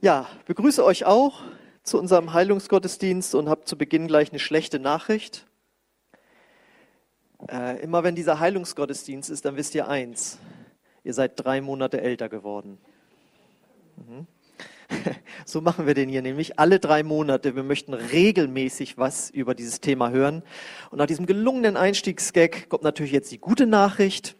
Ja, begrüße euch auch zu unserem Heilungsgottesdienst und habe zu Beginn gleich eine schlechte Nachricht. Äh, immer wenn dieser Heilungsgottesdienst ist, dann wisst ihr eins, ihr seid drei Monate älter geworden. Mhm. So machen wir den hier nämlich alle drei Monate. Wir möchten regelmäßig was über dieses Thema hören. Und nach diesem gelungenen Einstiegsgag kommt natürlich jetzt die gute Nachricht.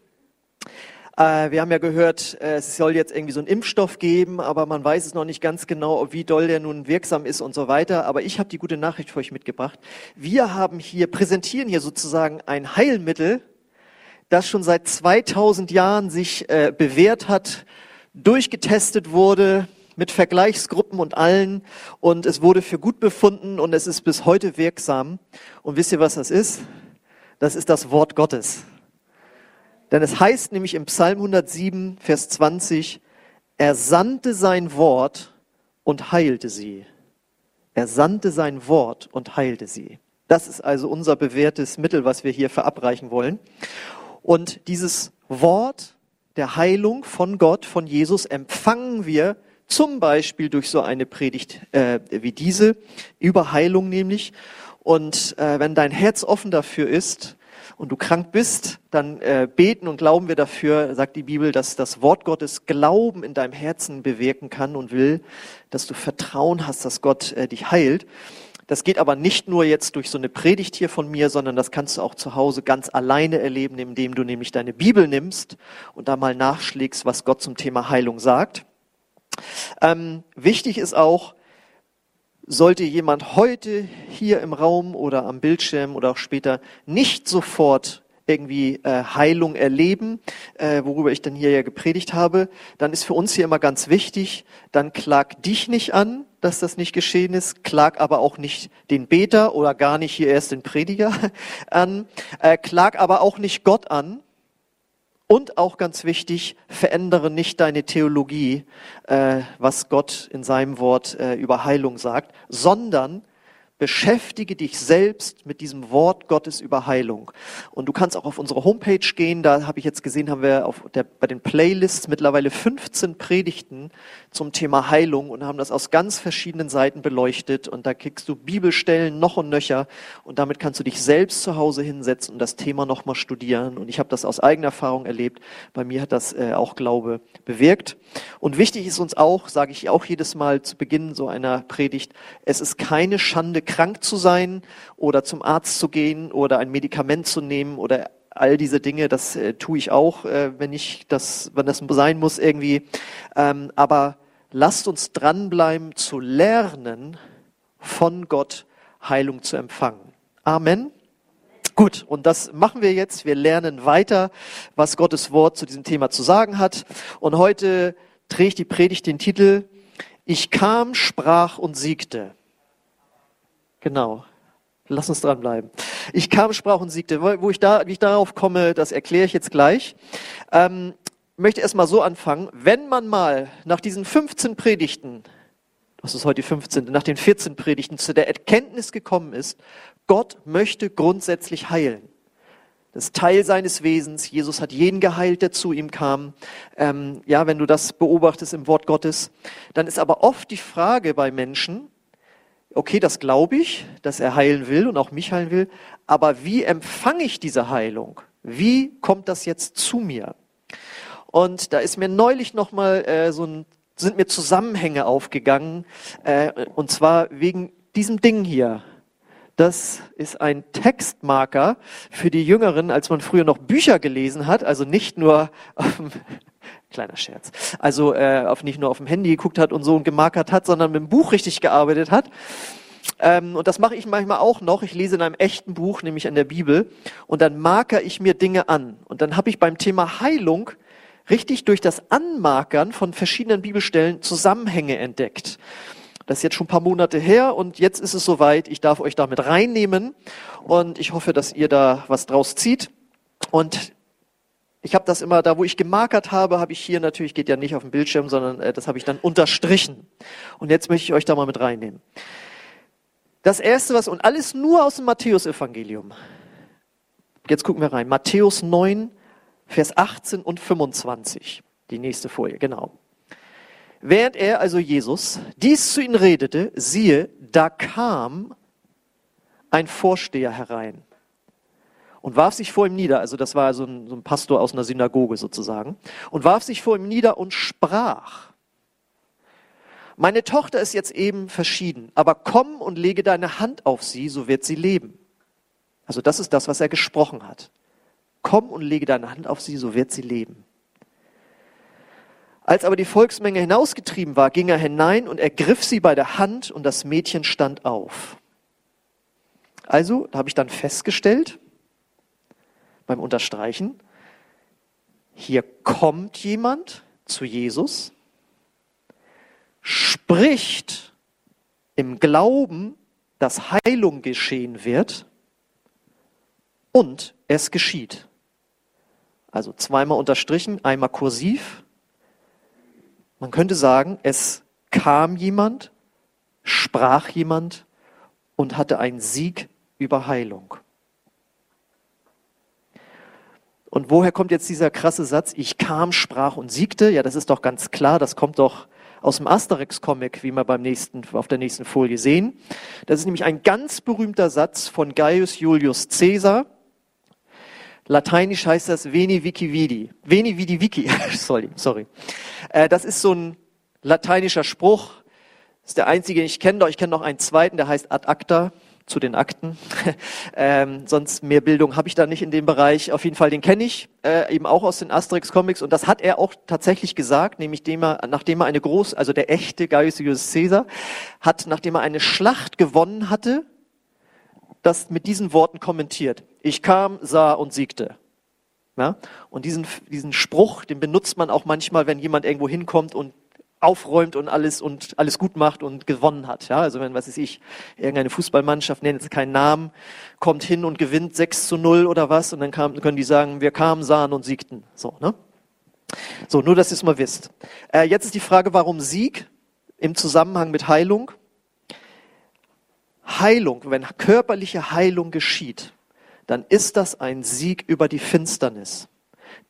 Äh, wir haben ja gehört, äh, es soll jetzt irgendwie so einen Impfstoff geben, aber man weiß es noch nicht ganz genau, wie doll der nun wirksam ist und so weiter. Aber ich habe die gute Nachricht für euch mitgebracht. Wir haben hier, präsentieren hier sozusagen ein Heilmittel, das schon seit 2000 Jahren sich äh, bewährt hat, durchgetestet wurde, mit Vergleichsgruppen und allen und es wurde für gut befunden und es ist bis heute wirksam. Und wisst ihr, was das ist? Das ist das Wort Gottes. Denn es heißt nämlich im Psalm 107, Vers 20, er sandte sein Wort und heilte sie. Er sandte sein Wort und heilte sie. Das ist also unser bewährtes Mittel, was wir hier verabreichen wollen. Und dieses Wort der Heilung von Gott, von Jesus, empfangen wir zum Beispiel durch so eine Predigt äh, wie diese, über Heilung nämlich. Und äh, wenn dein Herz offen dafür ist, und du krank bist, dann äh, beten und glauben wir dafür, sagt die Bibel, dass das Wort Gottes Glauben in deinem Herzen bewirken kann und will, dass du Vertrauen hast, dass Gott äh, dich heilt. Das geht aber nicht nur jetzt durch so eine Predigt hier von mir, sondern das kannst du auch zu Hause ganz alleine erleben, indem du nämlich deine Bibel nimmst und da mal nachschlägst, was Gott zum Thema Heilung sagt. Ähm, wichtig ist auch, sollte jemand heute hier im Raum oder am Bildschirm oder auch später nicht sofort irgendwie äh, Heilung erleben, äh, worüber ich dann hier ja gepredigt habe, dann ist für uns hier immer ganz wichtig, dann klag dich nicht an, dass das nicht geschehen ist, klag aber auch nicht den Beter oder gar nicht hier erst den Prediger an, äh, klag aber auch nicht Gott an, und auch ganz wichtig, verändere nicht deine Theologie, äh, was Gott in seinem Wort äh, über Heilung sagt, sondern Beschäftige dich selbst mit diesem Wort Gottes über Heilung. Und du kannst auch auf unsere Homepage gehen. Da habe ich jetzt gesehen, haben wir auf der, bei den Playlists mittlerweile 15 Predigten zum Thema Heilung und haben das aus ganz verschiedenen Seiten beleuchtet. Und da kriegst du Bibelstellen noch und nöcher. Und damit kannst du dich selbst zu Hause hinsetzen und das Thema nochmal studieren. Und ich habe das aus eigener Erfahrung erlebt. Bei mir hat das äh, auch Glaube bewirkt. Und wichtig ist uns auch, sage ich auch jedes Mal zu Beginn so einer Predigt, es ist keine Schande, krank zu sein oder zum Arzt zu gehen oder ein Medikament zu nehmen oder all diese Dinge, das äh, tue ich auch, äh, wenn ich das, wenn das sein muss irgendwie. Ähm, aber lasst uns dranbleiben zu lernen, von Gott Heilung zu empfangen. Amen. Gut, und das machen wir jetzt. Wir lernen weiter, was Gottes Wort zu diesem Thema zu sagen hat. Und heute trägt die Predigt den Titel Ich kam, sprach und siegte. Genau. Lass uns dranbleiben. Ich kam, sprach und siegte. Wo ich, da, wie ich darauf komme, das erkläre ich jetzt gleich. Ähm, möchte erst mal so anfangen. Wenn man mal nach diesen 15 Predigten, das ist heute die 15., nach den 14 Predigten zu der Erkenntnis gekommen ist, Gott möchte grundsätzlich heilen. Das ist Teil seines Wesens. Jesus hat jeden geheilt, der zu ihm kam. Ähm, ja, wenn du das beobachtest im Wort Gottes, dann ist aber oft die Frage bei Menschen, okay, das glaube ich, dass er heilen will und auch mich heilen will, aber wie empfange ich diese Heilung? Wie kommt das jetzt zu mir? Und da ist mir neulich nochmal äh, so ein, sind mir Zusammenhänge aufgegangen, äh, und zwar wegen diesem Ding hier. Das ist ein Textmarker für die Jüngeren, als man früher noch Bücher gelesen hat, also nicht nur auf dem Kleiner Scherz. Also äh, auf nicht nur auf dem Handy geguckt hat und so und gemarkert hat, sondern mit dem Buch richtig gearbeitet hat. Ähm, und das mache ich manchmal auch noch. Ich lese in einem echten Buch, nämlich in der Bibel, und dann marker ich mir Dinge an. Und dann habe ich beim Thema Heilung richtig durch das Anmarkern von verschiedenen Bibelstellen Zusammenhänge entdeckt. Das ist jetzt schon ein paar Monate her und jetzt ist es soweit. Ich darf euch damit reinnehmen und ich hoffe, dass ihr da was draus zieht. Und ich habe das immer, da wo ich gemarkert habe, habe ich hier natürlich, geht ja nicht auf dem Bildschirm, sondern äh, das habe ich dann unterstrichen. Und jetzt möchte ich euch da mal mit reinnehmen. Das erste, was, und alles nur aus dem Matthäusevangelium. Jetzt gucken wir rein. Matthäus 9, Vers 18 und 25. Die nächste Folie, genau. Während er, also Jesus, dies zu ihnen redete, siehe, da kam ein Vorsteher herein und warf sich vor ihm nieder, also das war so ein, so ein Pastor aus einer Synagoge sozusagen, und warf sich vor ihm nieder und sprach, meine Tochter ist jetzt eben verschieden, aber komm und lege deine Hand auf sie, so wird sie leben. Also das ist das, was er gesprochen hat. Komm und lege deine Hand auf sie, so wird sie leben. Als aber die Volksmenge hinausgetrieben war, ging er hinein und ergriff sie bei der Hand und das Mädchen stand auf. Also, habe ich dann festgestellt, beim Unterstreichen, hier kommt jemand zu Jesus, spricht im Glauben, dass Heilung geschehen wird und es geschieht. Also zweimal unterstrichen, einmal kursiv. Man könnte sagen, es kam jemand, sprach jemand und hatte einen Sieg über Heilung. Und woher kommt jetzt dieser krasse Satz, ich kam, sprach und siegte? Ja, das ist doch ganz klar, das kommt doch aus dem Asterix-Comic, wie wir beim nächsten, auf der nächsten Folie sehen. Das ist nämlich ein ganz berühmter Satz von Gaius Julius Caesar. Lateinisch heißt das Veni Vici Vidi. Veni Vidi Vici, sorry, sorry. Äh, das ist so ein lateinischer Spruch. Das ist der einzige, den ich kenne, doch ich kenne noch einen zweiten, der heißt Ad Acta zu den Akten. ähm, sonst mehr Bildung habe ich da nicht in dem Bereich. Auf jeden Fall, den kenne ich, äh, eben auch aus den Asterix-Comics. Und das hat er auch tatsächlich gesagt, nämlich dem er, nachdem er eine große, also der echte Gaius Julius Caesar, hat, nachdem er eine Schlacht gewonnen hatte, das mit diesen Worten kommentiert. Ich kam, sah und siegte. Ja? Und diesen, diesen Spruch, den benutzt man auch manchmal, wenn jemand irgendwo hinkommt und aufräumt und alles und alles gut macht und gewonnen hat. Ja, also wenn, was weiß ich, irgendeine Fußballmannschaft, nennt jetzt keinen Namen, kommt hin und gewinnt 6 zu 0 oder was und dann kam, können die sagen, wir kamen, sahen und siegten. So, ne? So, nur, dass ihr es mal wisst. Äh, jetzt ist die Frage, warum Sieg im Zusammenhang mit Heilung? Heilung, wenn körperliche Heilung geschieht, dann ist das ein Sieg über die Finsternis.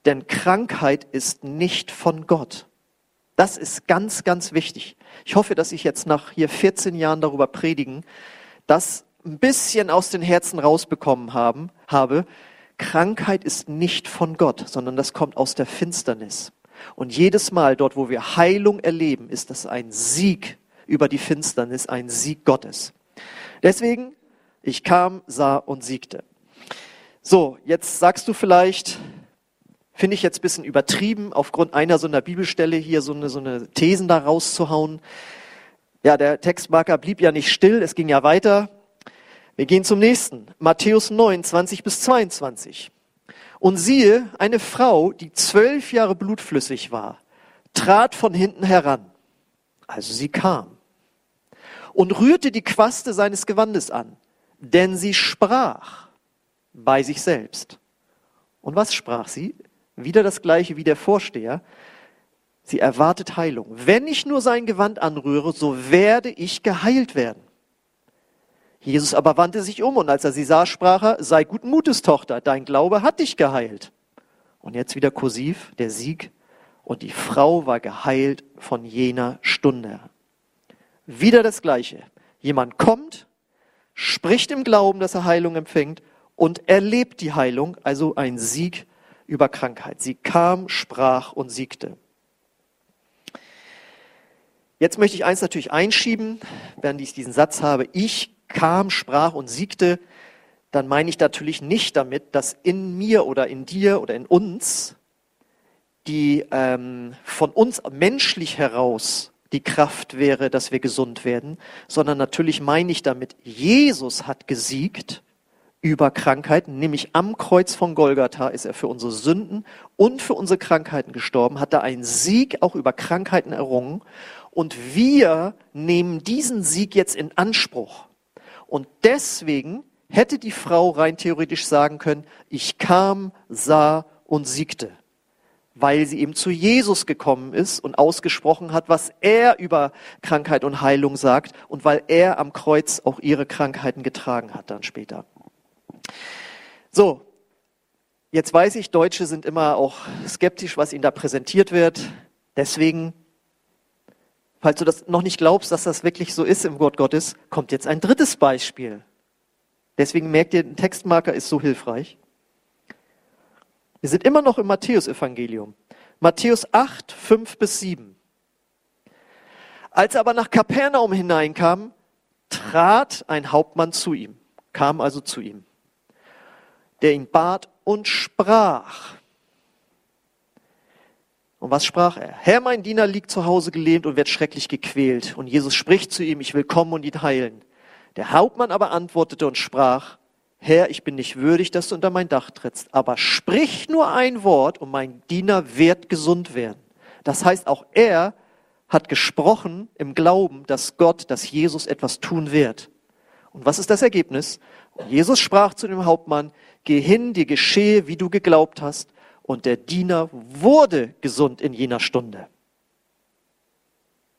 Denn Krankheit ist nicht von Gott. Das ist ganz, ganz wichtig. Ich hoffe, dass ich jetzt nach hier 14 Jahren darüber predigen, das ein bisschen aus den Herzen rausbekommen haben, habe. Krankheit ist nicht von Gott, sondern das kommt aus der Finsternis. Und jedes Mal dort, wo wir Heilung erleben, ist das ein Sieg über die Finsternis, ein Sieg Gottes. Deswegen, ich kam, sah und siegte. So, jetzt sagst du vielleicht, finde ich jetzt ein bisschen übertrieben, aufgrund einer so einer Bibelstelle hier so eine, so eine Thesen da rauszuhauen. Ja, der Textmarker blieb ja nicht still, es ging ja weiter. Wir gehen zum nächsten. Matthäus 9, 20 bis 22. Und siehe, eine Frau, die zwölf Jahre blutflüssig war, trat von hinten heran. Also sie kam und rührte die Quaste seines Gewandes an, denn sie sprach bei sich selbst. Und was sprach sie? Wieder das gleiche wie der Vorsteher. Sie erwartet Heilung. Wenn ich nur sein Gewand anrühre, so werde ich geheilt werden. Jesus aber wandte sich um und als er sie sah, sprach er, sei guten Mutes, Tochter, dein Glaube hat dich geheilt. Und jetzt wieder kursiv, der Sieg. Und die Frau war geheilt von jener Stunde. Wieder das Gleiche. Jemand kommt, spricht im Glauben, dass er Heilung empfängt und erlebt die Heilung, also ein Sieg über Krankheit. Sie kam, sprach und siegte. Jetzt möchte ich eins natürlich einschieben, während ich diesen Satz habe. Ich kam, sprach und siegte. Dann meine ich natürlich nicht damit, dass in mir oder in dir oder in uns die ähm, von uns menschlich heraus die Kraft wäre, dass wir gesund werden, sondern natürlich meine ich damit, Jesus hat gesiegt über Krankheiten, nämlich am Kreuz von Golgatha ist er für unsere Sünden und für unsere Krankheiten gestorben, hat da einen Sieg auch über Krankheiten errungen und wir nehmen diesen Sieg jetzt in Anspruch. Und deswegen hätte die Frau rein theoretisch sagen können, ich kam, sah und siegte, weil sie eben zu Jesus gekommen ist und ausgesprochen hat, was er über Krankheit und Heilung sagt und weil er am Kreuz auch ihre Krankheiten getragen hat dann später. So, jetzt weiß ich, Deutsche sind immer auch skeptisch, was ihnen da präsentiert wird. Deswegen falls du das noch nicht glaubst, dass das wirklich so ist im Wort Gottes, kommt jetzt ein drittes Beispiel. Deswegen merkt ihr, ein Textmarker ist so hilfreich. Wir sind immer noch im Matthäusevangelium. Matthäus 8, 5 bis 7. Als er aber nach Kapernaum hineinkam, trat ein Hauptmann zu ihm, kam also zu ihm, der ihn bat und sprach. Und was sprach er? Herr, mein Diener liegt zu Hause gelähmt und wird schrecklich gequält. Und Jesus spricht zu ihm, ich will kommen und ihn heilen. Der Hauptmann aber antwortete und sprach, Herr, ich bin nicht würdig, dass du unter mein Dach trittst, aber sprich nur ein Wort und mein Diener wird gesund werden. Das heißt, auch er hat gesprochen im Glauben, dass Gott, dass Jesus etwas tun wird. Und was ist das Ergebnis? Jesus sprach zu dem Hauptmann, geh hin, dir geschehe, wie du geglaubt hast. Und der Diener wurde gesund in jener Stunde.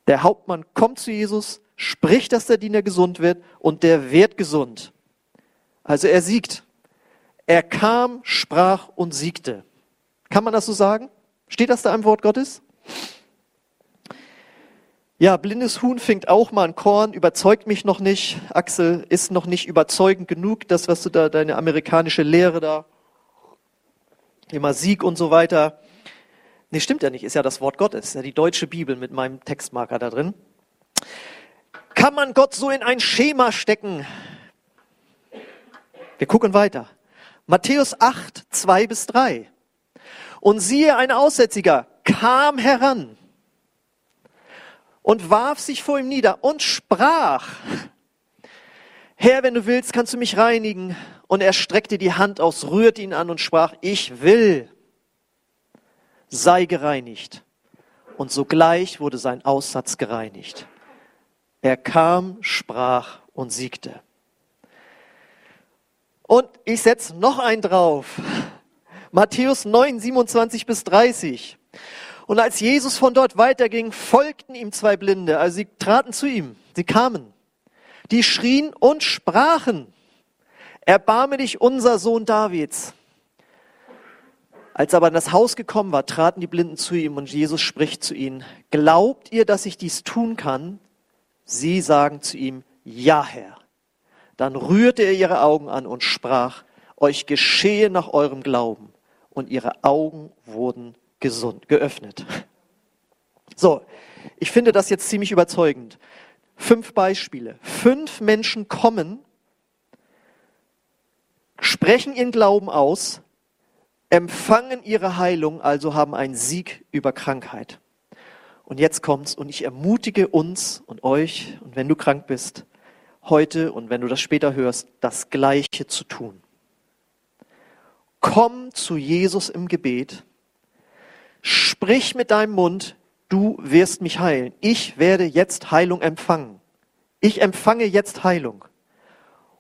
Der Hauptmann kommt zu Jesus, spricht, dass der Diener gesund wird und der wird gesund. Also er siegt. Er kam, sprach und siegte. Kann man das so sagen? Steht das da im Wort Gottes? Ja, blindes Huhn fängt auch mal ein Korn, überzeugt mich noch nicht. Axel ist noch nicht überzeugend genug, das, was du da, deine amerikanische Lehre da, immer Sieg und so weiter. Nee, stimmt ja nicht, ist ja das Wort Gottes, ist ja die deutsche Bibel mit meinem Textmarker da drin. Kann man Gott so in ein Schema stecken? Wir gucken weiter. Matthäus 8, 2 bis 3. Und siehe, ein Aussätziger kam heran und warf sich vor ihm nieder und sprach, Herr, wenn du willst, kannst du mich reinigen. Und er streckte die Hand aus, rührte ihn an und sprach, ich will, sei gereinigt. Und sogleich wurde sein Aussatz gereinigt. Er kam, sprach und siegte. Und ich setze noch einen drauf. Matthäus 9, 27 bis 30. Und als Jesus von dort weiterging, folgten ihm zwei Blinde. Also sie traten zu ihm, sie kamen. Die schrien und sprachen, erbarme dich unser Sohn Davids. Als er aber in das Haus gekommen war, traten die Blinden zu ihm und Jesus spricht zu ihnen, glaubt ihr, dass ich dies tun kann? Sie sagen zu ihm, ja Herr. Dann rührte er ihre Augen an und sprach, euch geschehe nach eurem Glauben. Und ihre Augen wurden gesund, geöffnet. So, ich finde das jetzt ziemlich überzeugend. Fünf Beispiele. Fünf Menschen kommen, sprechen ihren Glauben aus, empfangen ihre Heilung, also haben einen Sieg über Krankheit. Und jetzt kommt's und ich ermutige uns und euch, und wenn du krank bist, heute und wenn du das später hörst, das Gleiche zu tun. Komm zu Jesus im Gebet, sprich mit deinem Mund, du wirst mich heilen. Ich werde jetzt Heilung empfangen. Ich empfange jetzt Heilung.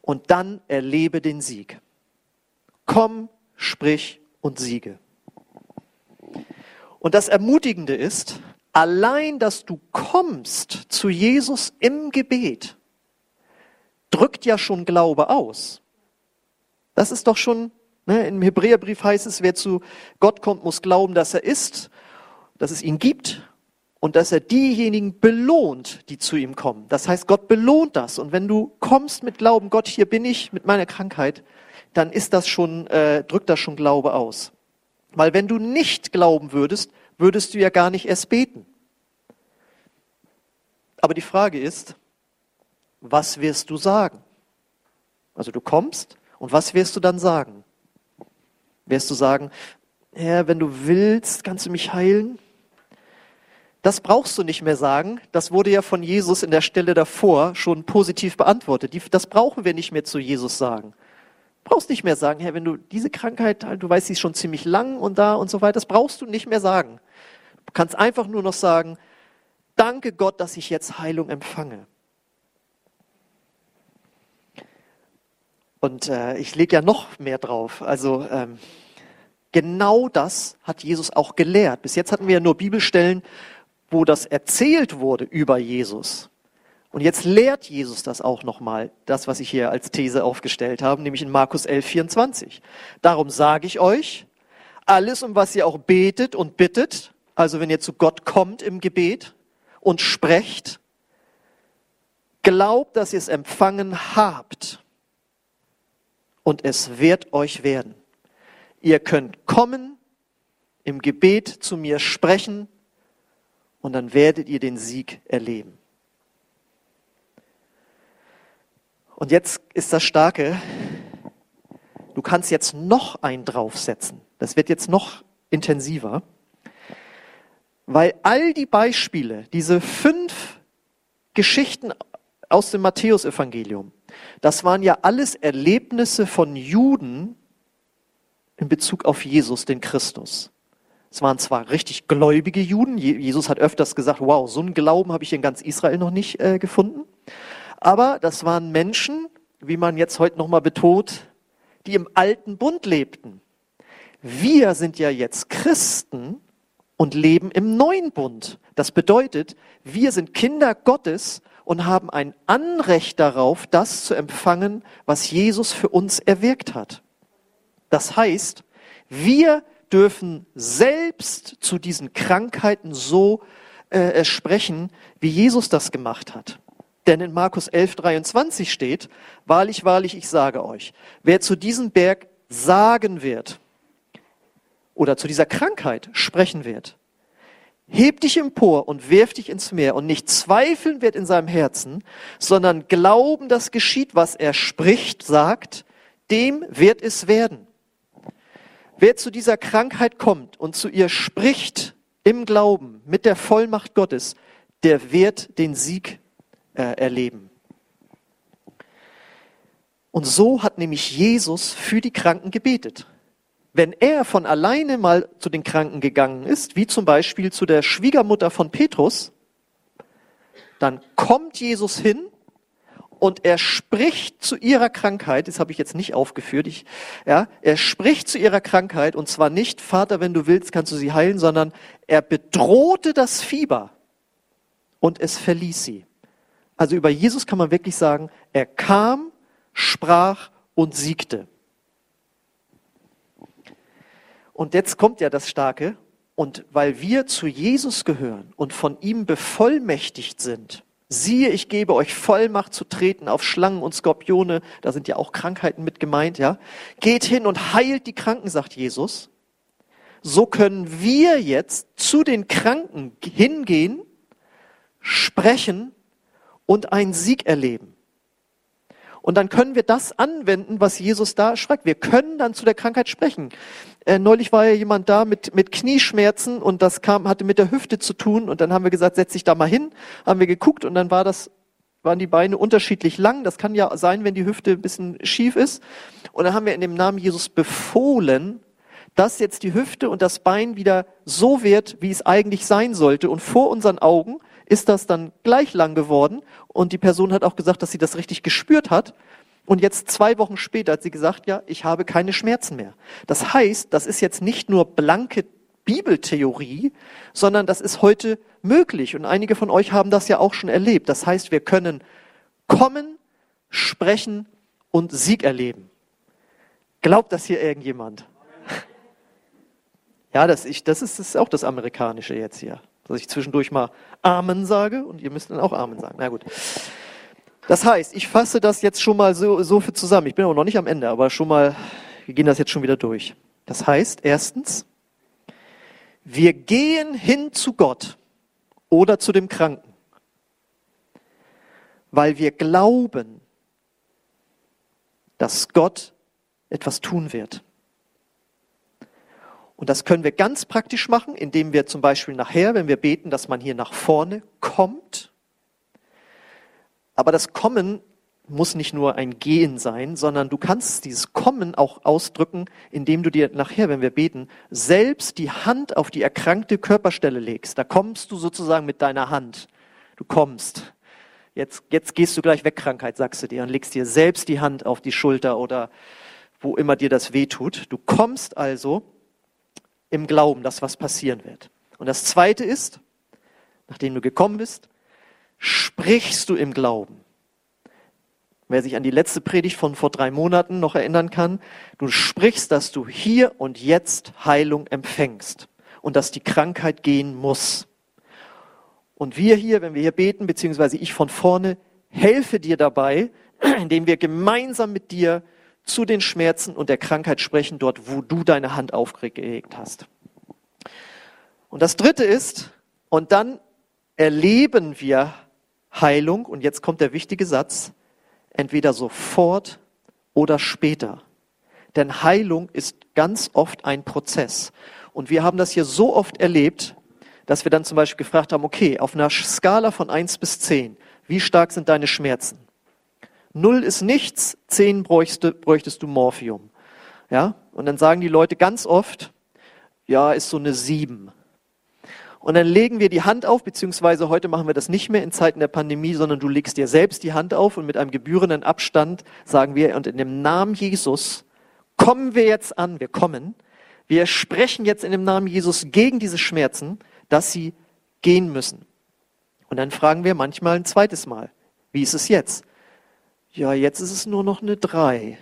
Und dann erlebe den Sieg. Komm, sprich und siege. Und das Ermutigende ist, allein, dass du kommst zu Jesus im Gebet, drückt ja schon Glaube aus. Das ist doch schon, ne, im Hebräerbrief heißt es, wer zu Gott kommt, muss glauben, dass er ist, dass es ihn gibt und dass er diejenigen belohnt, die zu ihm kommen. Das heißt, Gott belohnt das. Und wenn du kommst mit Glauben, Gott, hier bin ich mit meiner Krankheit, dann ist das schon, äh, drückt das schon Glaube aus. Weil wenn du nicht glauben würdest, würdest du ja gar nicht erst beten. Aber die Frage ist, was wirst du sagen? Also du kommst und was wirst du dann sagen? Wirst du sagen, Herr, wenn du willst, kannst du mich heilen? Das brauchst du nicht mehr sagen. Das wurde ja von Jesus in der Stelle davor schon positiv beantwortet. Das brauchen wir nicht mehr zu Jesus sagen. Brauchst nicht mehr sagen, Herr, wenn du diese Krankheit, du weißt, sie ist schon ziemlich lang und da und so weiter, das brauchst du nicht mehr sagen. Du kannst einfach nur noch sagen, danke Gott, dass ich jetzt Heilung empfange. Und äh, ich lege ja noch mehr drauf. Also ähm, genau das hat Jesus auch gelehrt. Bis jetzt hatten wir ja nur Bibelstellen, wo das erzählt wurde über Jesus. Und jetzt lehrt Jesus das auch nochmal, das, was ich hier als These aufgestellt habe, nämlich in Markus 11, 24. Darum sage ich euch, alles, um was ihr auch betet und bittet, also wenn ihr zu Gott kommt im Gebet und sprecht, glaubt, dass ihr es empfangen habt und es wird euch werden. Ihr könnt kommen, im Gebet zu mir sprechen und dann werdet ihr den Sieg erleben. Und jetzt ist das Starke, du kannst jetzt noch einen draufsetzen. Das wird jetzt noch intensiver, weil all die Beispiele, diese fünf Geschichten aus dem Matthäusevangelium, das waren ja alles Erlebnisse von Juden in Bezug auf Jesus, den Christus. Es waren zwar richtig gläubige Juden, Jesus hat öfters gesagt, wow, so einen Glauben habe ich in ganz Israel noch nicht äh, gefunden, aber das waren Menschen, wie man jetzt heute nochmal betont, die im alten Bund lebten. Wir sind ja jetzt Christen und leben im neuen Bund. Das bedeutet, wir sind Kinder Gottes und haben ein Anrecht darauf, das zu empfangen, was Jesus für uns erwirkt hat. Das heißt, wir dürfen selbst zu diesen Krankheiten so äh, sprechen, wie Jesus das gemacht hat. Denn in Markus 11, 23 steht, wahrlich, wahrlich, ich sage euch, wer zu diesem Berg sagen wird oder zu dieser Krankheit sprechen wird, heb dich empor und wirf dich ins Meer und nicht zweifeln wird in seinem Herzen, sondern glauben, dass geschieht, was er spricht, sagt, dem wird es werden. Wer zu dieser Krankheit kommt und zu ihr spricht im Glauben mit der Vollmacht Gottes, der wird den Sieg äh, erleben. Und so hat nämlich Jesus für die Kranken gebetet. Wenn er von alleine mal zu den Kranken gegangen ist, wie zum Beispiel zu der Schwiegermutter von Petrus, dann kommt Jesus hin und er spricht zu ihrer Krankheit, das habe ich jetzt nicht aufgeführt, ich, ja, er spricht zu ihrer Krankheit und zwar nicht, Vater, wenn du willst, kannst du sie heilen, sondern er bedrohte das Fieber und es verließ sie. Also über Jesus kann man wirklich sagen, er kam, sprach und siegte. Und jetzt kommt ja das Starke, und weil wir zu Jesus gehören und von ihm bevollmächtigt sind, Siehe, ich gebe euch Vollmacht zu treten auf Schlangen und Skorpione. Da sind ja auch Krankheiten mit gemeint, ja. Geht hin und heilt die Kranken, sagt Jesus. So können wir jetzt zu den Kranken hingehen, sprechen und einen Sieg erleben. Und dann können wir das anwenden, was Jesus da schreibt. Wir können dann zu der Krankheit sprechen. Äh, neulich war ja jemand da mit, mit Knieschmerzen und das kam, hatte mit der Hüfte zu tun und dann haben wir gesagt, setz dich da mal hin, haben wir geguckt und dann war das, waren die Beine unterschiedlich lang. Das kann ja sein, wenn die Hüfte ein bisschen schief ist. Und dann haben wir in dem Namen Jesus befohlen, dass jetzt die Hüfte und das Bein wieder so wird, wie es eigentlich sein sollte. Und vor unseren Augen ist das dann gleich lang geworden. Und die Person hat auch gesagt, dass sie das richtig gespürt hat. Und jetzt zwei Wochen später hat sie gesagt, ja, ich habe keine Schmerzen mehr. Das heißt, das ist jetzt nicht nur blanke Bibeltheorie, sondern das ist heute möglich. Und einige von euch haben das ja auch schon erlebt. Das heißt, wir können kommen, sprechen und Sieg erleben. Glaubt das hier irgendjemand? Ja, das, ich, das, ist, das ist auch das Amerikanische jetzt hier. Dass ich zwischendurch mal Amen sage und ihr müsst dann auch Amen sagen. Na gut. Das heißt, ich fasse das jetzt schon mal so, so für zusammen. Ich bin aber noch nicht am Ende, aber schon mal, wir gehen das jetzt schon wieder durch. Das heißt, erstens, wir gehen hin zu Gott oder zu dem Kranken, weil wir glauben, dass Gott etwas tun wird. Und das können wir ganz praktisch machen, indem wir zum Beispiel nachher, wenn wir beten, dass man hier nach vorne kommt aber das Kommen muss nicht nur ein Gehen sein, sondern du kannst dieses Kommen auch ausdrücken, indem du dir nachher, wenn wir beten, selbst die Hand auf die erkrankte Körperstelle legst. Da kommst du sozusagen mit deiner Hand. Du kommst. Jetzt, jetzt gehst du gleich weg, Krankheit, sagst du dir, und legst dir selbst die Hand auf die Schulter oder wo immer dir das weh tut. Du kommst also im Glauben, dass was passieren wird. Und das zweite ist, nachdem du gekommen bist, sprichst du im Glauben. Wer sich an die letzte Predigt von vor drei Monaten noch erinnern kann, du sprichst, dass du hier und jetzt Heilung empfängst und dass die Krankheit gehen muss. Und wir hier, wenn wir hier beten, beziehungsweise ich von vorne, helfe dir dabei, indem wir gemeinsam mit dir zu den Schmerzen und der Krankheit sprechen, dort wo du deine Hand aufgelegt hast. Und das Dritte ist, und dann erleben wir Heilung, und jetzt kommt der wichtige Satz, entweder sofort oder später. Denn Heilung ist ganz oft ein Prozess. Und wir haben das hier so oft erlebt, dass wir dann zum Beispiel gefragt haben, okay, auf einer Skala von eins bis zehn, wie stark sind deine Schmerzen? Null ist nichts, zehn bräuchtest, bräuchtest du Morphium. Ja? Und dann sagen die Leute ganz oft, ja, ist so eine sieben. Und dann legen wir die Hand auf, beziehungsweise heute machen wir das nicht mehr in Zeiten der Pandemie, sondern du legst dir selbst die Hand auf und mit einem gebührenden Abstand sagen wir, und in dem Namen Jesus kommen wir jetzt an, wir kommen, wir sprechen jetzt in dem Namen Jesus gegen diese Schmerzen, dass sie gehen müssen. Und dann fragen wir manchmal ein zweites Mal, wie ist es jetzt? Ja, jetzt ist es nur noch eine drei.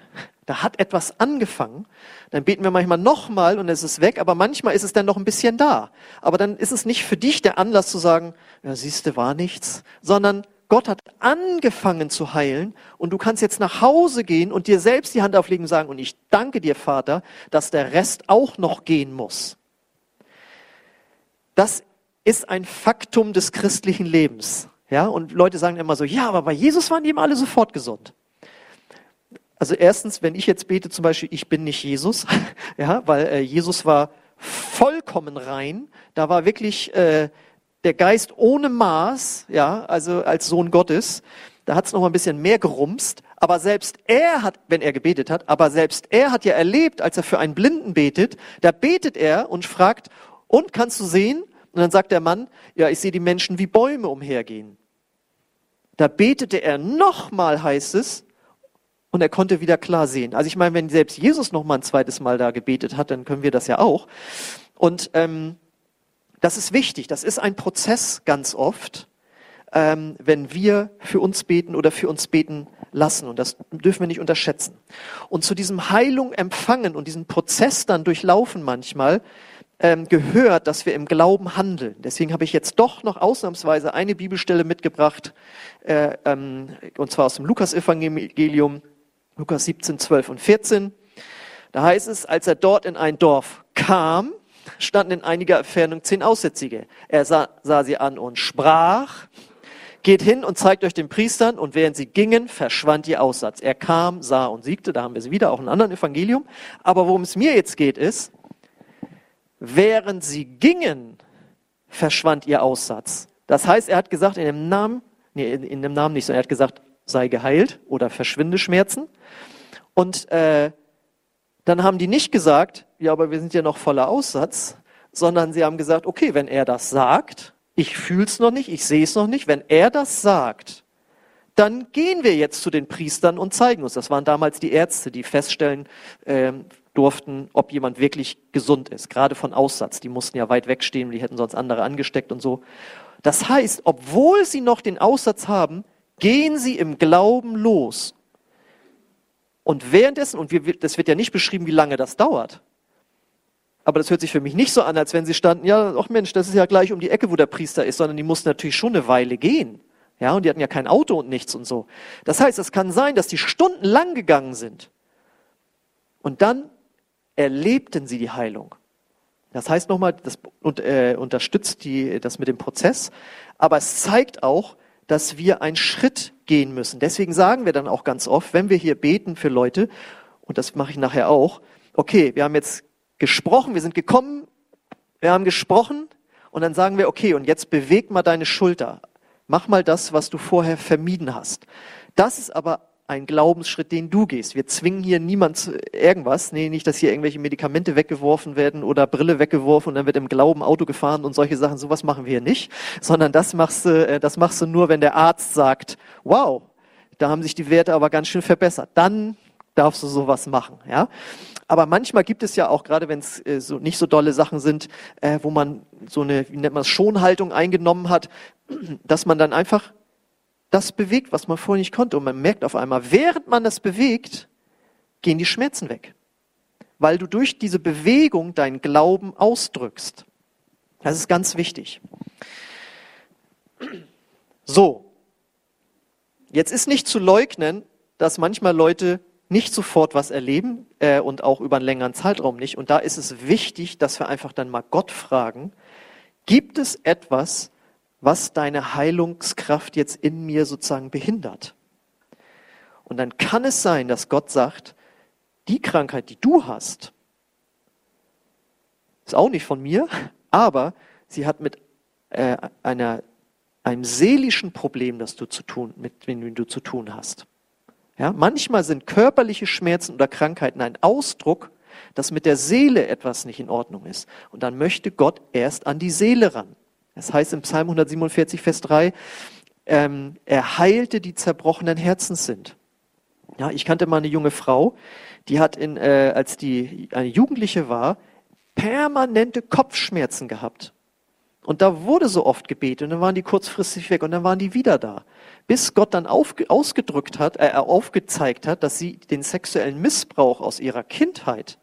Da hat etwas angefangen. Dann beten wir manchmal nochmal und es ist weg, aber manchmal ist es dann noch ein bisschen da. Aber dann ist es nicht für dich der Anlass zu sagen, ja, siehste, war nichts, sondern Gott hat angefangen zu heilen und du kannst jetzt nach Hause gehen und dir selbst die Hand auflegen und sagen, und ich danke dir, Vater, dass der Rest auch noch gehen muss. Das ist ein Faktum des christlichen Lebens. Ja, und Leute sagen immer so, ja, aber bei Jesus waren die immer alle sofort gesund. Also erstens, wenn ich jetzt bete, zum Beispiel, ich bin nicht Jesus, ja, weil äh, Jesus war vollkommen rein. Da war wirklich äh, der Geist ohne Maß, ja, also als Sohn Gottes. Da hat es noch mal ein bisschen mehr gerumst. Aber selbst er hat, wenn er gebetet hat, aber selbst er hat ja erlebt, als er für einen Blinden betet, da betet er und fragt, und kannst du sehen? Und dann sagt der Mann, ja, ich sehe die Menschen wie Bäume umhergehen. Da betete er nochmal, heißt es, und er konnte wieder klar sehen. Also ich meine, wenn selbst Jesus noch mal ein zweites Mal da gebetet hat, dann können wir das ja auch. Und ähm, das ist wichtig. Das ist ein Prozess ganz oft, ähm, wenn wir für uns beten oder für uns beten lassen. Und das dürfen wir nicht unterschätzen. Und zu diesem Heilung empfangen und diesen Prozess dann durchlaufen manchmal ähm, gehört, dass wir im Glauben handeln. Deswegen habe ich jetzt doch noch ausnahmsweise eine Bibelstelle mitgebracht, äh, ähm, und zwar aus dem Lukas-Evangelium, Lukas 17, 12 und 14. Da heißt es, als er dort in ein Dorf kam, standen in einiger Entfernung zehn Aussätzige. Er sah, sah sie an und sprach, geht hin und zeigt euch den Priestern, und während sie gingen, verschwand ihr Aussatz. Er kam, sah und siegte, da haben wir sie wieder, auch in einem anderen Evangelium. Aber worum es mir jetzt geht, ist, während sie gingen, verschwand ihr Aussatz. Das heißt, er hat gesagt, in dem Namen, nee, in dem Namen nicht, sondern er hat gesagt, sei geheilt oder verschwinde Schmerzen. Und äh, dann haben die nicht gesagt, ja, aber wir sind ja noch voller Aussatz, sondern sie haben gesagt, okay, wenn er das sagt, ich fühl's noch nicht, ich sehe es noch nicht, wenn er das sagt, dann gehen wir jetzt zu den Priestern und zeigen uns. Das waren damals die Ärzte, die feststellen äh, durften, ob jemand wirklich gesund ist, gerade von Aussatz. Die mussten ja weit wegstehen, die hätten sonst andere angesteckt und so. Das heißt, obwohl sie noch den Aussatz haben, gehen sie im Glauben los. Und währenddessen, und wir, das wird ja nicht beschrieben, wie lange das dauert, aber das hört sich für mich nicht so an, als wenn sie standen, ja, ach Mensch, das ist ja gleich um die Ecke, wo der Priester ist, sondern die mussten natürlich schon eine Weile gehen. Ja, und die hatten ja kein Auto und nichts und so. Das heißt, es kann sein, dass die stundenlang gegangen sind. Und dann erlebten sie die Heilung. Das heißt nochmal, das äh, unterstützt die, das mit dem Prozess, aber es zeigt auch, dass wir einen Schritt gehen müssen. Deswegen sagen wir dann auch ganz oft, wenn wir hier beten für Leute, und das mache ich nachher auch, okay, wir haben jetzt gesprochen, wir sind gekommen, wir haben gesprochen, und dann sagen wir, okay, und jetzt beweg mal deine Schulter. Mach mal das, was du vorher vermieden hast. Das ist aber ein Glaubensschritt, den du gehst. Wir zwingen hier niemand zu irgendwas. Nee, nicht, dass hier irgendwelche Medikamente weggeworfen werden oder Brille weggeworfen und dann wird im Glauben Auto gefahren und solche Sachen. Sowas machen wir hier nicht. Sondern das machst du, äh, das machst du nur, wenn der Arzt sagt, wow, da haben sich die Werte aber ganz schön verbessert. Dann darfst du sowas machen, ja. Aber manchmal gibt es ja auch, gerade wenn es äh, so nicht so dolle Sachen sind, äh, wo man so eine, wie nennt man es, Schonhaltung eingenommen hat, dass man dann einfach das bewegt, was man vorher nicht konnte. Und man merkt auf einmal, während man das bewegt, gehen die Schmerzen weg. Weil du durch diese Bewegung deinen Glauben ausdrückst. Das ist ganz wichtig. So, jetzt ist nicht zu leugnen, dass manchmal Leute nicht sofort was erleben äh, und auch über einen längeren Zeitraum nicht. Und da ist es wichtig, dass wir einfach dann mal Gott fragen, gibt es etwas, was deine Heilungskraft jetzt in mir sozusagen behindert? Und dann kann es sein, dass Gott sagt, die Krankheit, die du hast, ist auch nicht von mir, aber sie hat mit äh, einer, einem seelischen Problem, das du zu tun, mit dem du zu tun hast. Ja, manchmal sind körperliche Schmerzen oder Krankheiten ein Ausdruck, dass mit der Seele etwas nicht in Ordnung ist. Und dann möchte Gott erst an die Seele ran. Das heißt im Psalm 147, Vers 3, ähm, er heilte die zerbrochenen Herzens sind. Ja, ich kannte mal eine junge Frau, die hat in, äh, als die eine Jugendliche war, permanente Kopfschmerzen gehabt. Und da wurde so oft gebetet und dann waren die kurzfristig weg und dann waren die wieder da. Bis Gott dann auf, ausgedrückt hat, äh, aufgezeigt hat, dass sie den sexuellen Missbrauch aus ihrer Kindheit,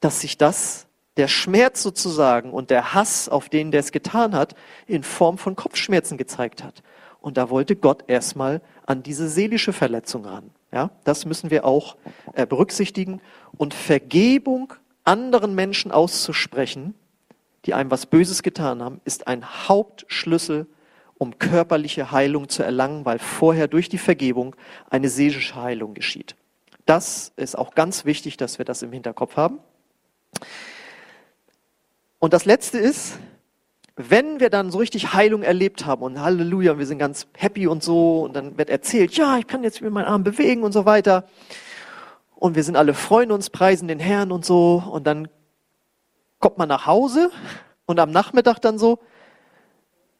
dass sich das, der Schmerz sozusagen und der Hass auf den, der es getan hat, in Form von Kopfschmerzen gezeigt hat. Und da wollte Gott erstmal an diese seelische Verletzung ran. Ja, das müssen wir auch äh, berücksichtigen. Und Vergebung anderen Menschen auszusprechen, die einem was Böses getan haben, ist ein Hauptschlüssel, um körperliche Heilung zu erlangen, weil vorher durch die Vergebung eine seelische Heilung geschieht. Das ist auch ganz wichtig, dass wir das im Hinterkopf haben. Und das Letzte ist, wenn wir dann so richtig Heilung erlebt haben und Halleluja, wir sind ganz happy und so, und dann wird erzählt, ja, ich kann jetzt wieder meinen Arm bewegen und so weiter, und wir sind alle freuen uns, preisen den Herrn und so, und dann kommt man nach Hause und am Nachmittag dann so,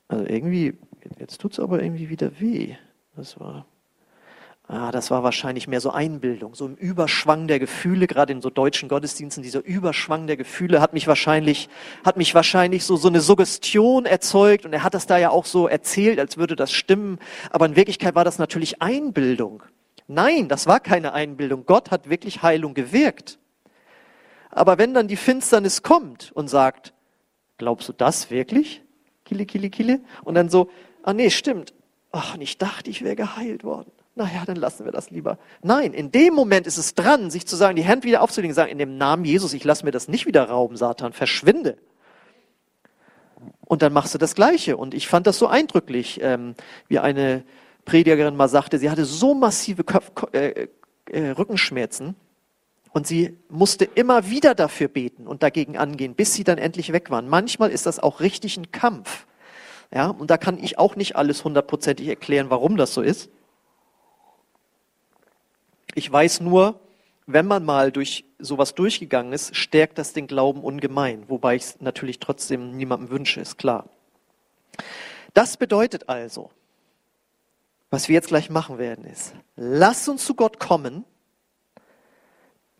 also irgendwie, jetzt tut's aber irgendwie wieder weh. Das war Ah, das war wahrscheinlich mehr so Einbildung, so im Überschwang der Gefühle, gerade in so deutschen Gottesdiensten, dieser Überschwang der Gefühle hat mich wahrscheinlich, hat mich wahrscheinlich so, so eine Suggestion erzeugt und er hat das da ja auch so erzählt, als würde das stimmen, aber in Wirklichkeit war das natürlich Einbildung. Nein, das war keine Einbildung. Gott hat wirklich Heilung gewirkt. Aber wenn dann die Finsternis kommt und sagt, glaubst du das wirklich? Kille, kille, kille. Und dann so, ah nee, stimmt. Ach, und ich dachte, ich wäre geheilt worden naja, dann lassen wir das lieber. Nein, in dem Moment ist es dran, sich zu sagen, die Hand wieder aufzulegen, sagen, in dem Namen Jesus, ich lasse mir das nicht wieder rauben, Satan, verschwinde. Und dann machst du das Gleiche. Und ich fand das so eindrücklich, ähm, wie eine Predigerin mal sagte, sie hatte so massive Köpf äh, äh, Rückenschmerzen und sie musste immer wieder dafür beten und dagegen angehen, bis sie dann endlich weg waren. Manchmal ist das auch richtig ein Kampf. Ja, und da kann ich auch nicht alles hundertprozentig erklären, warum das so ist. Ich weiß nur, wenn man mal durch sowas durchgegangen ist, stärkt das den Glauben ungemein, wobei ich es natürlich trotzdem niemandem wünsche, ist klar. Das bedeutet also, was wir jetzt gleich machen werden, ist, lass uns zu Gott kommen,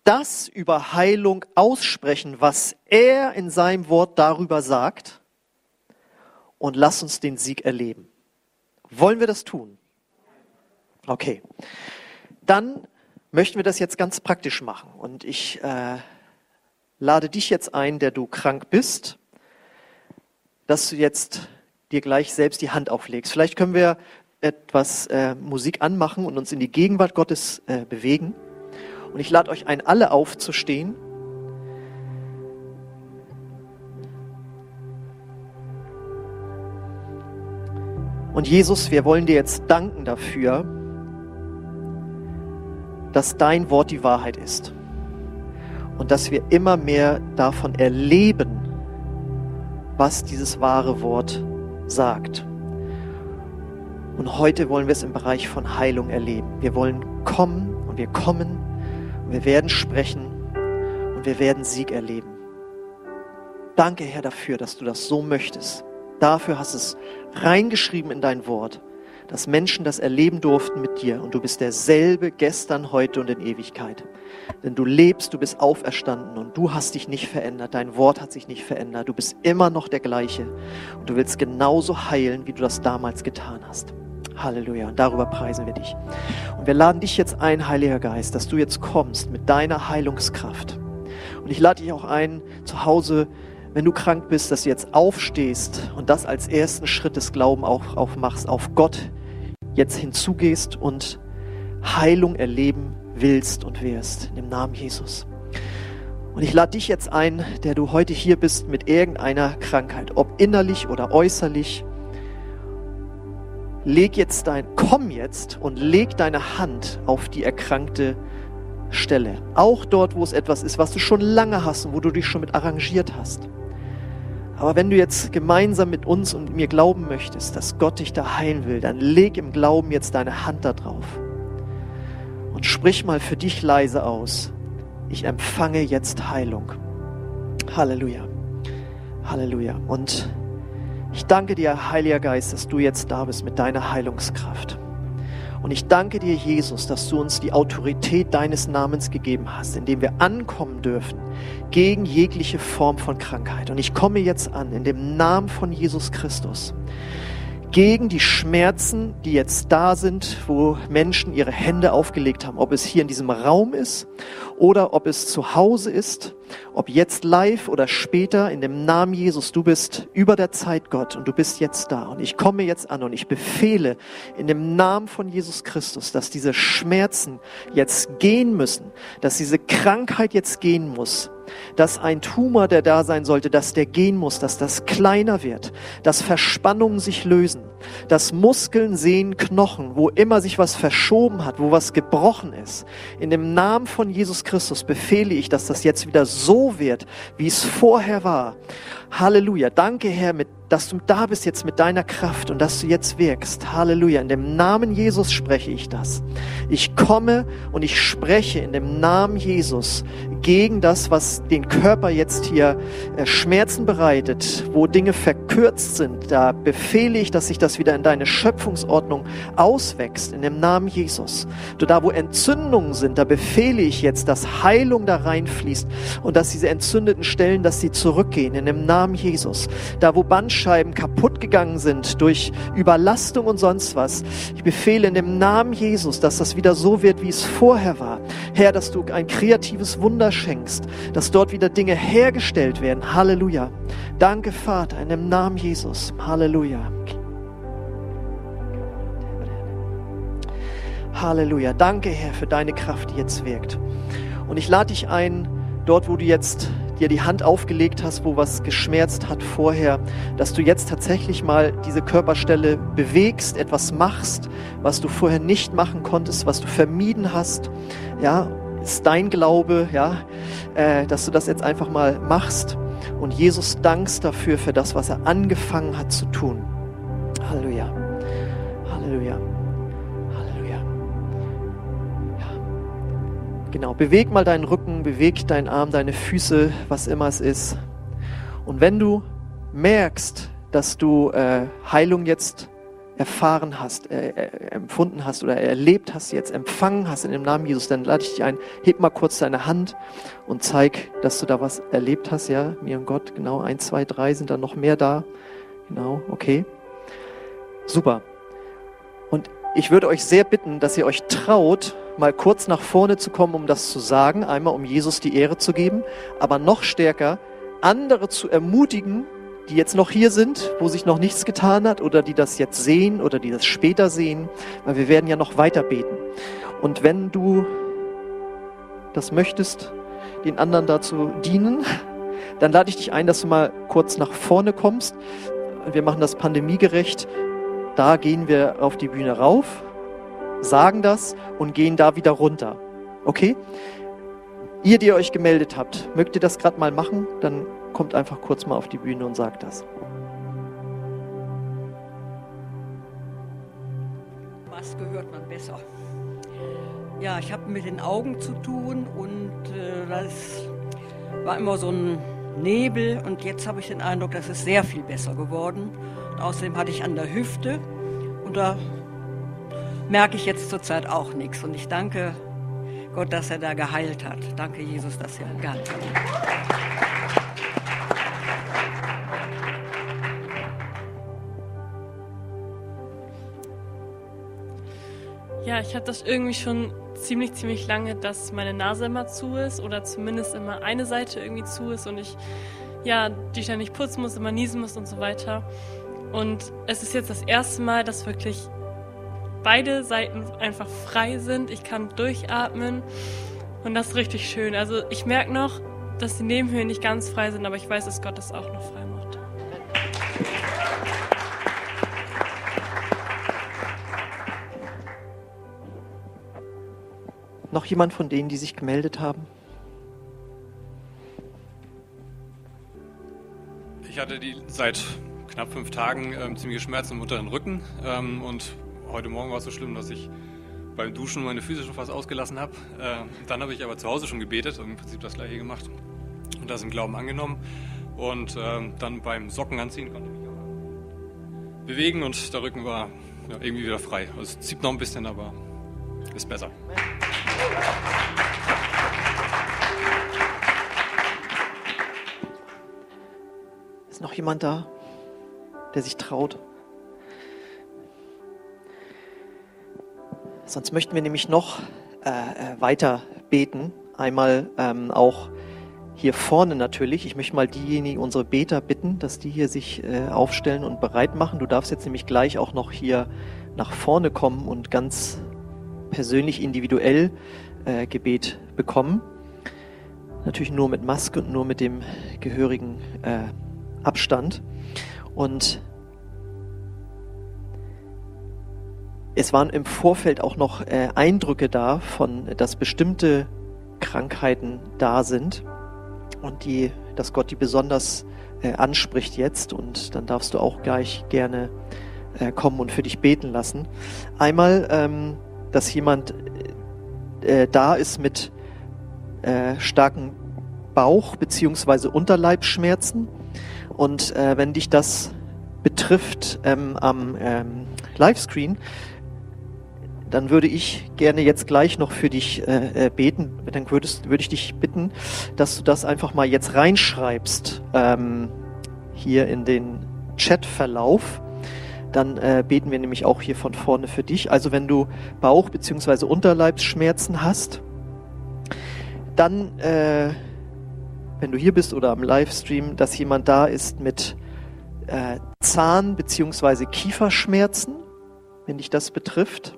das über Heilung aussprechen, was er in seinem Wort darüber sagt, und lass uns den Sieg erleben. Wollen wir das tun? Okay. Dann möchten wir das jetzt ganz praktisch machen. Und ich äh, lade dich jetzt ein, der du krank bist, dass du jetzt dir gleich selbst die Hand auflegst. Vielleicht können wir etwas äh, Musik anmachen und uns in die Gegenwart Gottes äh, bewegen. Und ich lade euch ein, alle aufzustehen. Und Jesus, wir wollen dir jetzt danken dafür, dass dein Wort die Wahrheit ist und dass wir immer mehr davon erleben, was dieses wahre Wort sagt. Und heute wollen wir es im Bereich von Heilung erleben. Wir wollen kommen und wir kommen und wir werden sprechen und wir werden Sieg erleben. Danke, Herr, dafür, dass du das so möchtest. Dafür hast du es reingeschrieben in dein Wort dass Menschen das erleben durften mit dir. Und du bist derselbe gestern, heute und in Ewigkeit. Denn du lebst, du bist auferstanden und du hast dich nicht verändert. Dein Wort hat sich nicht verändert. Du bist immer noch der gleiche. Und du willst genauso heilen, wie du das damals getan hast. Halleluja. Und darüber preisen wir dich. Und wir laden dich jetzt ein, Heiliger Geist, dass du jetzt kommst mit deiner Heilungskraft. Und ich lade dich auch ein, zu Hause wenn du krank bist, dass du jetzt aufstehst und das als ersten Schritt des Glaubens auch, auch machst, auf Gott jetzt hinzugehst und Heilung erleben willst und wirst. Dem Namen Jesus. Und ich lade dich jetzt ein, der du heute hier bist mit irgendeiner Krankheit, ob innerlich oder äußerlich. Leg jetzt dein, komm jetzt und leg deine Hand auf die erkrankte Stelle. Auch dort, wo es etwas ist, was du schon lange hast und wo du dich schon mit arrangiert hast. Aber wenn du jetzt gemeinsam mit uns und mir glauben möchtest, dass Gott dich da heilen will, dann leg im Glauben jetzt deine Hand da drauf und sprich mal für dich leise aus. Ich empfange jetzt Heilung. Halleluja. Halleluja. Und ich danke dir, Heiliger Geist, dass du jetzt da bist mit deiner Heilungskraft. Und ich danke dir, Jesus, dass du uns die Autorität deines Namens gegeben hast, indem wir ankommen dürfen gegen jegliche Form von Krankheit. Und ich komme jetzt an in dem Namen von Jesus Christus gegen die Schmerzen, die jetzt da sind, wo Menschen ihre Hände aufgelegt haben, ob es hier in diesem Raum ist oder ob es zu Hause ist, ob jetzt live oder später, in dem Namen Jesus, du bist über der Zeit Gott und du bist jetzt da. Und ich komme jetzt an und ich befehle in dem Namen von Jesus Christus, dass diese Schmerzen jetzt gehen müssen, dass diese Krankheit jetzt gehen muss, dass ein Tumor, der da sein sollte, dass der gehen muss, dass das kleiner wird, dass Verspannungen sich lösen, dass Muskeln, Sehnen, Knochen, wo immer sich was verschoben hat, wo was gebrochen ist. In dem Namen von Jesus Christus befehle ich, dass das jetzt wieder so wird, wie es vorher war. Halleluja. Danke, Herr, mit dass du da bist jetzt mit deiner Kraft und dass du jetzt wirkst. Halleluja. In dem Namen Jesus spreche ich das. Ich komme und ich spreche in dem Namen Jesus gegen das, was den Körper jetzt hier äh, Schmerzen bereitet, wo Dinge verkürzt sind. Da befehle ich, dass sich das wieder in deine Schöpfungsordnung auswächst. In dem Namen Jesus. Du da, wo Entzündungen sind, da befehle ich jetzt, dass Heilung da reinfließt und dass diese entzündeten Stellen, dass sie zurückgehen. In dem Namen Jesus. Da, wo Bandscheiben Bandscheiben kaputt gegangen sind durch Überlastung und sonst was. Ich befehle in dem Namen Jesus, dass das wieder so wird, wie es vorher war. Herr, dass du ein kreatives Wunder schenkst, dass dort wieder Dinge hergestellt werden. Halleluja. Danke, Vater, in dem Namen Jesus. Halleluja. Halleluja. Danke, Herr, für deine Kraft, die jetzt wirkt. Und ich lade dich ein, dort, wo du jetzt dir die Hand aufgelegt hast, wo was geschmerzt hat vorher, dass du jetzt tatsächlich mal diese Körperstelle bewegst, etwas machst, was du vorher nicht machen konntest, was du vermieden hast. Ja, ist dein Glaube, ja, äh, dass du das jetzt einfach mal machst und Jesus dankst dafür, für das, was er angefangen hat zu tun. Genau, beweg mal deinen Rücken, beweg deinen Arm, deine Füße, was immer es ist. Und wenn du merkst, dass du äh, Heilung jetzt erfahren hast, äh, äh, empfunden hast oder erlebt hast, jetzt empfangen hast in dem Namen Jesus, dann lade ich dich ein, heb mal kurz deine Hand und zeig, dass du da was erlebt hast, ja, mir und Gott, genau, eins, zwei, drei sind da noch mehr da, genau, okay, super. Und ich würde euch sehr bitten, dass ihr euch traut, mal kurz nach vorne zu kommen, um das zu sagen, einmal um Jesus die Ehre zu geben, aber noch stärker andere zu ermutigen, die jetzt noch hier sind, wo sich noch nichts getan hat oder die das jetzt sehen oder die das später sehen, weil wir werden ja noch weiter beten. Und wenn du das möchtest, den anderen dazu dienen, dann lade ich dich ein, dass du mal kurz nach vorne kommst. Wir machen das pandemiegerecht. Da gehen wir auf die Bühne rauf sagen das und gehen da wieder runter. Okay? Ihr, die ihr euch gemeldet habt, mögt ihr das gerade mal machen? Dann kommt einfach kurz mal auf die Bühne und sagt das. Was gehört man besser? Ja, ich habe mit den Augen zu tun und äh, das war immer so ein Nebel und jetzt habe ich den Eindruck, das ist sehr viel besser geworden. Und außerdem hatte ich an der Hüfte und da merke ich jetzt zurzeit auch nichts. Und ich danke Gott, dass er da geheilt hat. Danke, Jesus, dass er geheilt hat. Ja, ich habe das irgendwie schon ziemlich, ziemlich lange, dass meine Nase immer zu ist oder zumindest immer eine Seite irgendwie zu ist und ich ja, die ständig putzen muss, immer niesen muss und so weiter. Und es ist jetzt das erste Mal, dass wirklich beide Seiten einfach frei sind. Ich kann durchatmen und das ist richtig schön. Also ich merke noch, dass die Nebenhöhlen nicht ganz frei sind, aber ich weiß, dass Gott das auch noch frei macht. Noch jemand von denen, die sich gemeldet haben? Ich hatte die seit knapp fünf Tagen ähm, ziemliche Schmerzen im unteren Rücken ähm, und heute Morgen war es so schlimm, dass ich beim Duschen meine Füße schon fast ausgelassen habe. Äh, dann habe ich aber zu Hause schon gebetet und im Prinzip das gleiche gemacht und das im Glauben angenommen. Und äh, dann beim Socken anziehen konnte ich mich auch bewegen und der Rücken war ja, irgendwie wieder frei. Also es zieht noch ein bisschen, aber ist besser. Ist noch jemand da, der sich traut? Sonst möchten wir nämlich noch äh, äh, weiter beten. Einmal ähm, auch hier vorne natürlich. Ich möchte mal diejenigen, unsere Beter bitten, dass die hier sich äh, aufstellen und bereit machen. Du darfst jetzt nämlich gleich auch noch hier nach vorne kommen und ganz persönlich individuell äh, Gebet bekommen. Natürlich nur mit Maske und nur mit dem gehörigen äh, Abstand. Und es waren im Vorfeld auch noch äh, Eindrücke da von, dass bestimmte Krankheiten da sind und die, dass Gott die besonders äh, anspricht jetzt und dann darfst du auch gleich gerne äh, kommen und für dich beten lassen. Einmal, ähm, dass jemand äh, da ist mit äh, starken Bauch- bzw. Unterleibsschmerzen und äh, wenn dich das betrifft ähm, am ähm, Livescreen, dann würde ich gerne jetzt gleich noch für dich äh, äh, beten. Dann würdest, würde ich dich bitten, dass du das einfach mal jetzt reinschreibst ähm, hier in den Chatverlauf. Dann äh, beten wir nämlich auch hier von vorne für dich. Also wenn du Bauch- bzw. Unterleibsschmerzen hast, dann, äh, wenn du hier bist oder am Livestream, dass jemand da ist mit äh, Zahn- bzw. Kieferschmerzen, wenn dich das betrifft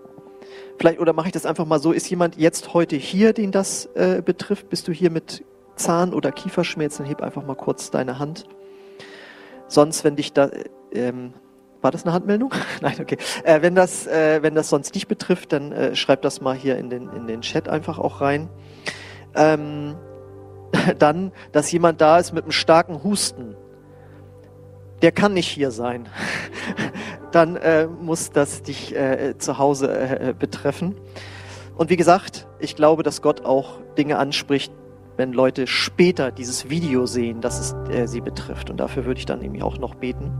Vielleicht, oder mache ich das einfach mal so, ist jemand jetzt heute hier, den das äh, betrifft? Bist du hier mit Zahn- oder Kieferschmerzen? Heb einfach mal kurz deine Hand. Sonst, wenn dich da, äh, ähm, war das eine Handmeldung? Nein, okay. Äh, wenn das, äh, wenn das sonst dich betrifft, dann äh, schreib das mal hier in den in den Chat einfach auch rein. Ähm, dann, dass jemand da ist mit einem starken Husten. Der kann nicht hier sein. dann äh, muss das dich äh, zu Hause äh, betreffen. Und wie gesagt, ich glaube, dass Gott auch Dinge anspricht, wenn Leute später dieses Video sehen, dass es äh, sie betrifft. Und dafür würde ich dann nämlich auch noch beten.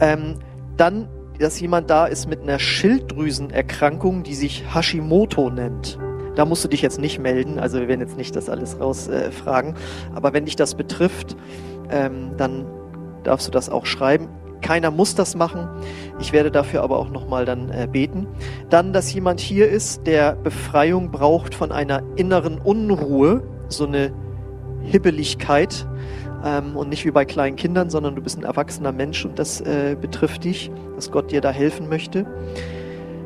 Ähm, dann, dass jemand da ist mit einer Schilddrüsenerkrankung, die sich Hashimoto nennt. Da musst du dich jetzt nicht melden, also wir werden jetzt nicht das alles rausfragen. Äh, Aber wenn dich das betrifft, ähm, dann darfst du das auch schreiben. Keiner muss das machen. Ich werde dafür aber auch nochmal dann äh, beten. Dann, dass jemand hier ist, der Befreiung braucht von einer inneren Unruhe, so eine Hibbeligkeit ähm, und nicht wie bei kleinen Kindern, sondern du bist ein erwachsener Mensch und das äh, betrifft dich, dass Gott dir da helfen möchte.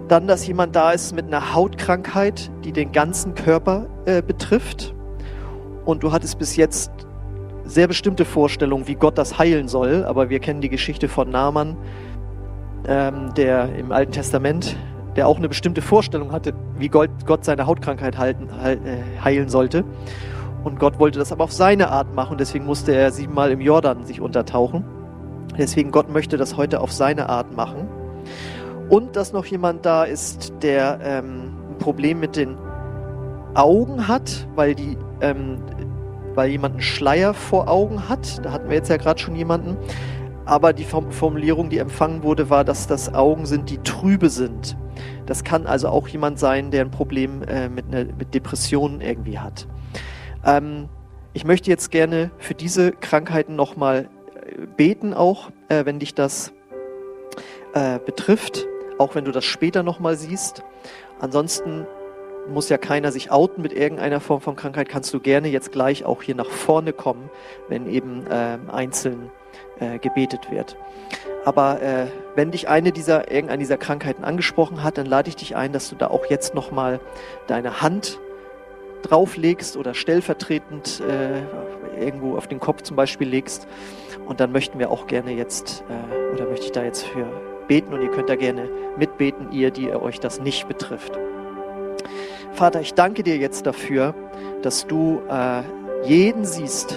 Dann, dass jemand da ist mit einer Hautkrankheit, die den ganzen Körper äh, betrifft und du hattest bis jetzt sehr bestimmte Vorstellung, wie Gott das heilen soll, aber wir kennen die Geschichte von Naaman, ähm, der im Alten Testament, der auch eine bestimmte Vorstellung hatte, wie Gott, Gott seine Hautkrankheit halten, äh, heilen sollte. Und Gott wollte das aber auf seine Art machen, deswegen musste er siebenmal im Jordan sich untertauchen. Deswegen Gott möchte das heute auf seine Art machen. Und dass noch jemand da ist, der ähm, ein Problem mit den Augen hat, weil die ähm, weil jemand einen Schleier vor Augen hat. Da hatten wir jetzt ja gerade schon jemanden. Aber die Formulierung, die empfangen wurde, war, dass das Augen sind, die trübe sind. Das kann also auch jemand sein, der ein Problem äh, mit, ne, mit Depressionen irgendwie hat. Ähm, ich möchte jetzt gerne für diese Krankheiten nochmal äh, beten, auch äh, wenn dich das äh, betrifft, auch wenn du das später nochmal siehst. Ansonsten muss ja keiner sich outen mit irgendeiner Form von Krankheit, kannst du gerne jetzt gleich auch hier nach vorne kommen, wenn eben äh, einzeln äh, gebetet wird. Aber äh, wenn dich eine dieser, irgendeine dieser Krankheiten angesprochen hat, dann lade ich dich ein, dass du da auch jetzt nochmal deine Hand drauflegst oder stellvertretend äh, irgendwo auf den Kopf zum Beispiel legst. Und dann möchten wir auch gerne jetzt, äh, oder möchte ich da jetzt für beten und ihr könnt da gerne mitbeten, ihr, die euch das nicht betrifft. Vater, ich danke dir jetzt dafür, dass du äh, jeden siehst,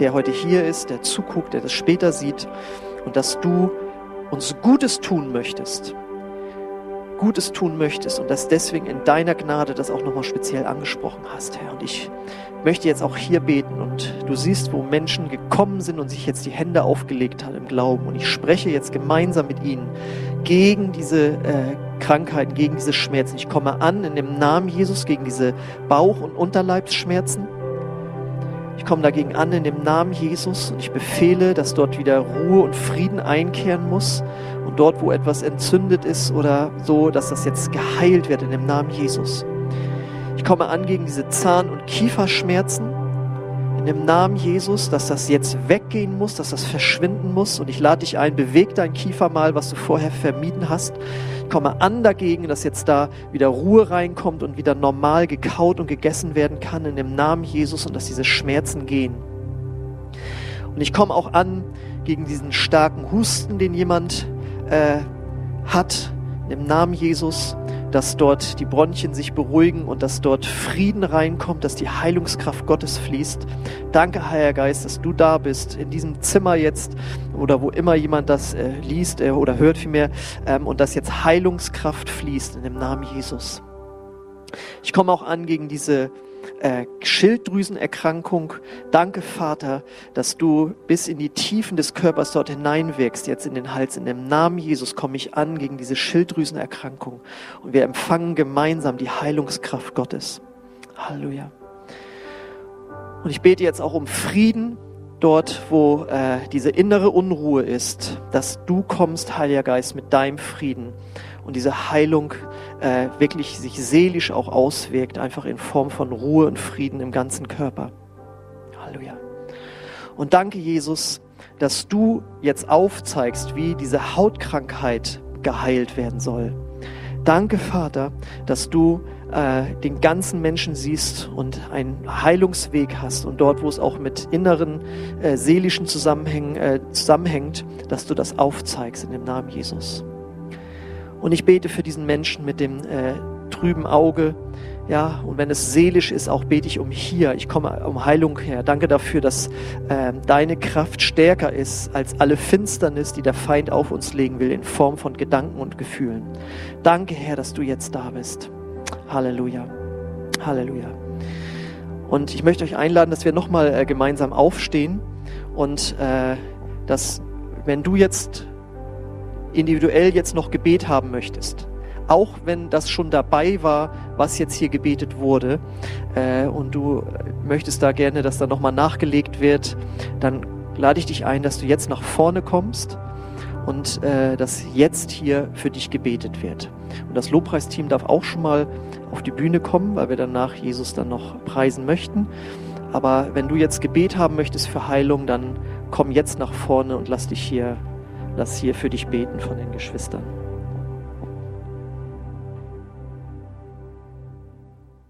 der heute hier ist, der zuguckt, der das später sieht und dass du uns Gutes tun möchtest. Gutes tun möchtest und dass deswegen in deiner Gnade das auch nochmal speziell angesprochen hast, Herr. Und ich möchte jetzt auch hier beten und du siehst, wo Menschen gekommen sind und sich jetzt die Hände aufgelegt haben im Glauben. Und ich spreche jetzt gemeinsam mit ihnen gegen diese äh, Krankheiten, gegen diese Schmerzen. Ich komme an in dem Namen Jesus gegen diese Bauch- und Unterleibsschmerzen. Ich komme dagegen an in dem Namen Jesus und ich befehle, dass dort wieder Ruhe und Frieden einkehren muss dort, wo etwas entzündet ist oder so, dass das jetzt geheilt wird in dem Namen Jesus. Ich komme an gegen diese Zahn- und Kieferschmerzen in dem Namen Jesus, dass das jetzt weggehen muss, dass das verschwinden muss und ich lade dich ein, beweg dein Kiefer mal, was du vorher vermieden hast komme an dagegen, dass jetzt da wieder Ruhe reinkommt und wieder normal gekaut und gegessen werden kann in dem Namen Jesus und dass diese Schmerzen gehen. Und ich komme auch an gegen diesen starken Husten, den jemand äh, hat, im Namen Jesus dass dort die Bronchien sich beruhigen und dass dort Frieden reinkommt, dass die Heilungskraft Gottes fließt. Danke, Heiliger Geist, dass du da bist, in diesem Zimmer jetzt oder wo immer jemand das äh, liest äh, oder hört vielmehr ähm, und dass jetzt Heilungskraft fließt in dem Namen Jesus. Ich komme auch an gegen diese äh, Schilddrüsenerkrankung. Danke, Vater, dass du bis in die Tiefen des Körpers dort hineinwirkst, jetzt in den Hals. In dem Namen Jesus komme ich an gegen diese Schilddrüsenerkrankung. Und wir empfangen gemeinsam die Heilungskraft Gottes. Halleluja. Und ich bete jetzt auch um Frieden dort, wo äh, diese innere Unruhe ist, dass du kommst, Heiliger Geist, mit deinem Frieden und diese Heilung äh, wirklich sich seelisch auch auswirkt, einfach in Form von Ruhe und Frieden im ganzen Körper. Halleluja. Und danke, Jesus, dass du jetzt aufzeigst, wie diese Hautkrankheit geheilt werden soll. Danke, Vater, dass du äh, den ganzen Menschen siehst und einen Heilungsweg hast und dort, wo es auch mit inneren äh, seelischen Zusammenhängen äh, zusammenhängt, dass du das aufzeigst in dem Namen Jesus. Und ich bete für diesen Menschen mit dem äh, trüben Auge. Ja, und wenn es seelisch ist, auch bete ich um hier. Ich komme um Heilung her. Danke dafür, dass äh, deine Kraft stärker ist als alle Finsternis, die der Feind auf uns legen will, in Form von Gedanken und Gefühlen. Danke, Herr, dass du jetzt da bist. Halleluja. Halleluja. Und ich möchte euch einladen, dass wir nochmal äh, gemeinsam aufstehen und äh, dass, wenn du jetzt individuell jetzt noch Gebet haben möchtest, auch wenn das schon dabei war, was jetzt hier gebetet wurde, äh, und du möchtest da gerne, dass da nochmal nachgelegt wird, dann lade ich dich ein, dass du jetzt nach vorne kommst und äh, dass jetzt hier für dich gebetet wird. Und das Lobpreisteam darf auch schon mal auf die Bühne kommen, weil wir danach Jesus dann noch preisen möchten. Aber wenn du jetzt Gebet haben möchtest für Heilung, dann komm jetzt nach vorne und lass dich hier lass hier für dich beten von den Geschwistern.